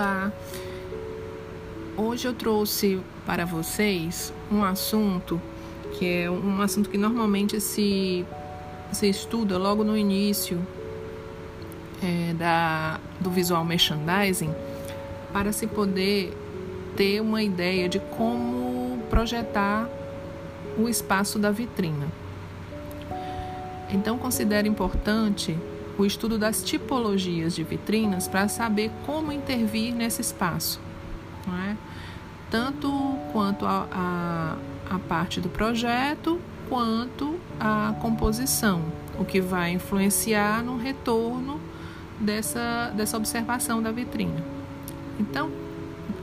Olá! Hoje eu trouxe para vocês um assunto que é um assunto que normalmente se, se estuda logo no início é, da, do visual merchandising para se poder ter uma ideia de como projetar o espaço da vitrina. Então, considero importante o estudo das tipologias de vitrinas para saber como intervir nesse espaço, é? tanto quanto a, a, a parte do projeto quanto a composição, o que vai influenciar no retorno dessa, dessa observação da vitrina. Então,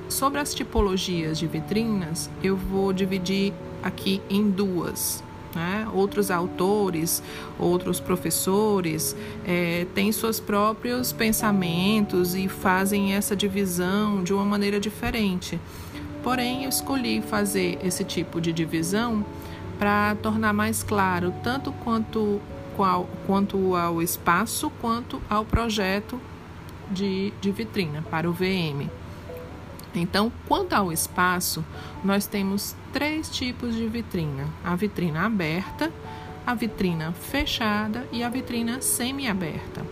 sobre as tipologias de vitrinas, eu vou dividir aqui em duas. Né? Outros autores, outros professores é, têm seus próprios pensamentos e fazem essa divisão de uma maneira diferente. Porém, eu escolhi fazer esse tipo de divisão para tornar mais claro tanto quanto, qual, quanto ao espaço quanto ao projeto de, de vitrina para o VM. Então, quanto ao espaço, nós temos três tipos de vitrina: a vitrina aberta, a vitrina fechada e a vitrina semi-aberta.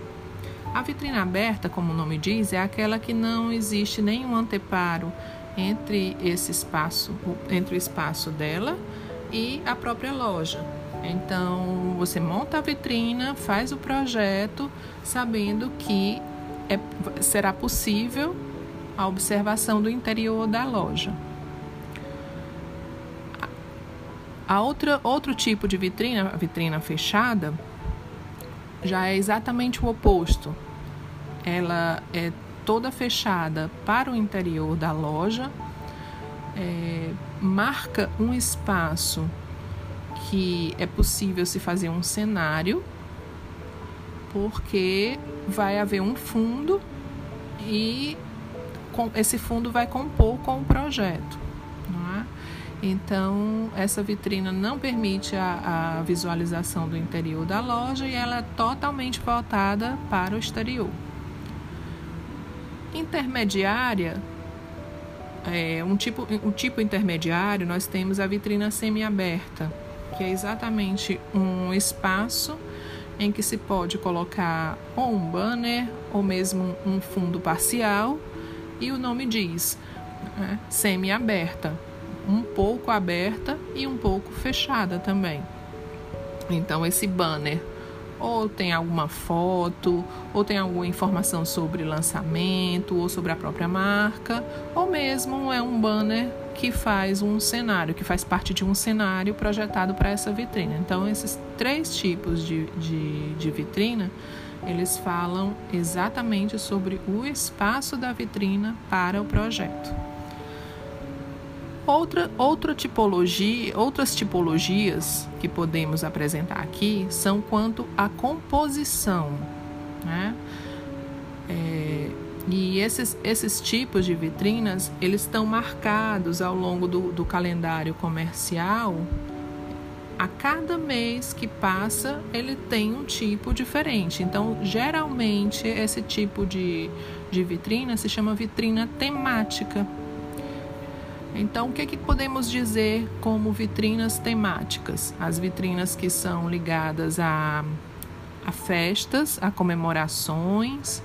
A vitrina aberta, como o nome diz, é aquela que não existe nenhum anteparo entre esse espaço, entre o espaço dela e a própria loja. Então, você monta a vitrina, faz o projeto, sabendo que é, será possível a observação do interior da loja. A outra, outro tipo de vitrina, a vitrina fechada, já é exatamente o oposto. Ela é toda fechada para o interior da loja, é, marca um espaço que é possível se fazer um cenário, porque vai haver um fundo e esse fundo vai compor com o projeto. É? Então, essa vitrina não permite a, a visualização do interior da loja e ela é totalmente voltada para o exterior. Intermediária, é, um, tipo, um tipo intermediário, nós temos a vitrina semi-aberta, que é exatamente um espaço em que se pode colocar ou um banner ou mesmo um fundo parcial e o nome diz né, semi-aberta, um pouco aberta e um pouco fechada também. Então, esse banner ou tem alguma foto, ou tem alguma informação sobre lançamento, ou sobre a própria marca, ou mesmo é um banner que faz um cenário, que faz parte de um cenário projetado para essa vitrina. Então, esses três tipos de, de, de vitrina eles falam exatamente sobre o espaço da vitrina para o projeto. Outra, outra tipologia, outras tipologias que podemos apresentar aqui são quanto à composição. Né? É, e esses, esses tipos de vitrinas, eles estão marcados ao longo do, do calendário comercial cada mês que passa, ele tem um tipo diferente. Então, geralmente, esse tipo de, de vitrina se chama vitrina temática. Então, o que, que podemos dizer como vitrinas temáticas? As vitrinas que são ligadas a, a festas, a comemorações,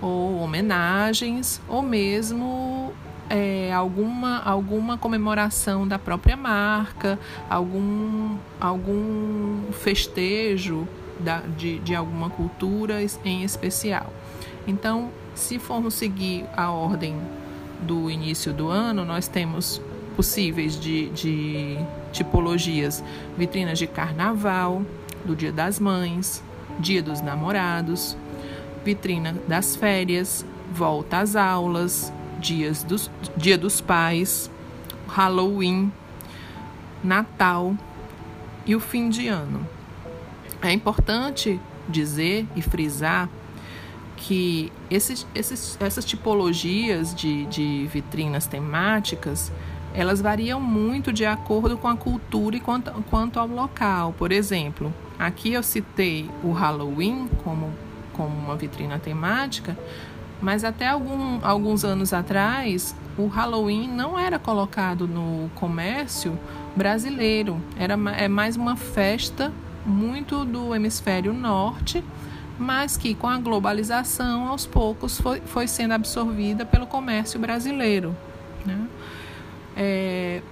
ou homenagens, ou mesmo é, alguma, alguma comemoração da própria marca, algum, algum festejo da, de, de alguma cultura em especial. Então, se formos seguir a ordem do início do ano, nós temos possíveis de, de tipologias: vitrinas de carnaval, do Dia das Mães, Dia dos Namorados, vitrina das férias, volta às aulas, dias dos, Dia dos Pais, Halloween, Natal e o fim de ano. É importante dizer e frisar que esses, esses, essas tipologias de, de vitrinas temáticas elas variam muito de acordo com a cultura e quanto, quanto ao local. Por exemplo, aqui eu citei o Halloween como, como uma vitrina temática, Mas até algum, alguns anos atrás, o Halloween não era colocado no comércio brasileiro. Era é mais uma festa muito do hemisfério norte, mas que com a globalização, aos poucos, foi, foi sendo absorvida pelo comércio brasileiro. Né? É,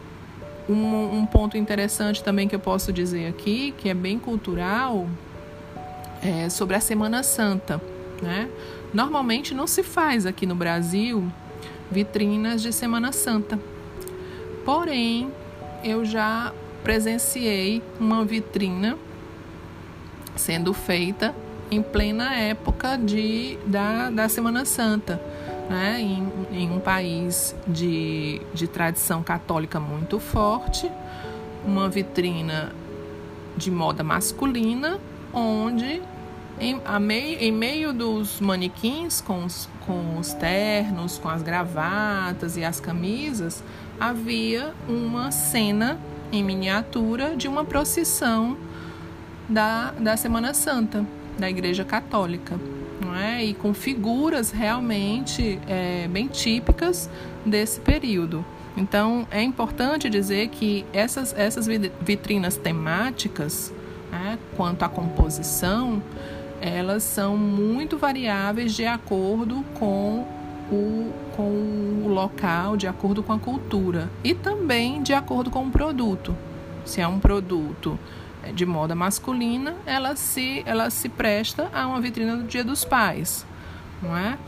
um, um, ponto interessante também que eu posso dizer aqui, que é bem cultural, é sobre a Semana Santa. Né? Normalmente não se faz aqui no Brasil vitrinas de Semana Santa. Porém, eu já presenciei uma vitrina sendo feita em plena época de, da, da Semana Santa, né? em, em um país de, de tradição católica muito forte, uma vitrina de moda masculina, onde em, meio, em meio dos manequins com os, com os ternos, com as gravatas e as camisas, havia uma cena em miniatura de uma procissão da, da Semana Santa da Igreja Católica. Não é? E com figuras realmente é, bem típicas desse período. Então é importante dizer que essas, essas vitrinas temáticas, né, quanto à composição, elas são muito variáveis de acordo com o, com o local, de acordo com a cultura e também de acordo com o produto. Se é um produto de moda masculina, ela se, ela se presta a uma vitrina do Dia dos Pais, não é?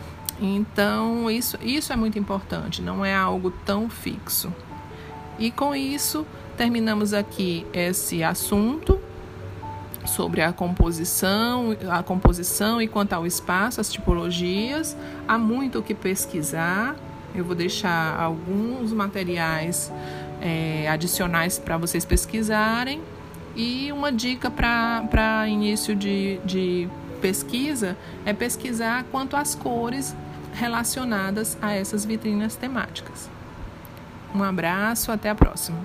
Então, isso, isso é muito importante, não é algo tão fixo. E com isso, terminamos aqui esse assunto sobre a composição, a composição e quanto ao espaço, as tipologias. Há muito o que pesquisar. Eu vou deixar alguns materiais é, adicionais para vocês pesquisarem. E uma dica para início de, de pesquisa é pesquisar quanto às cores relacionadas a essas vitrinas temáticas. Um abraço, até a próxima.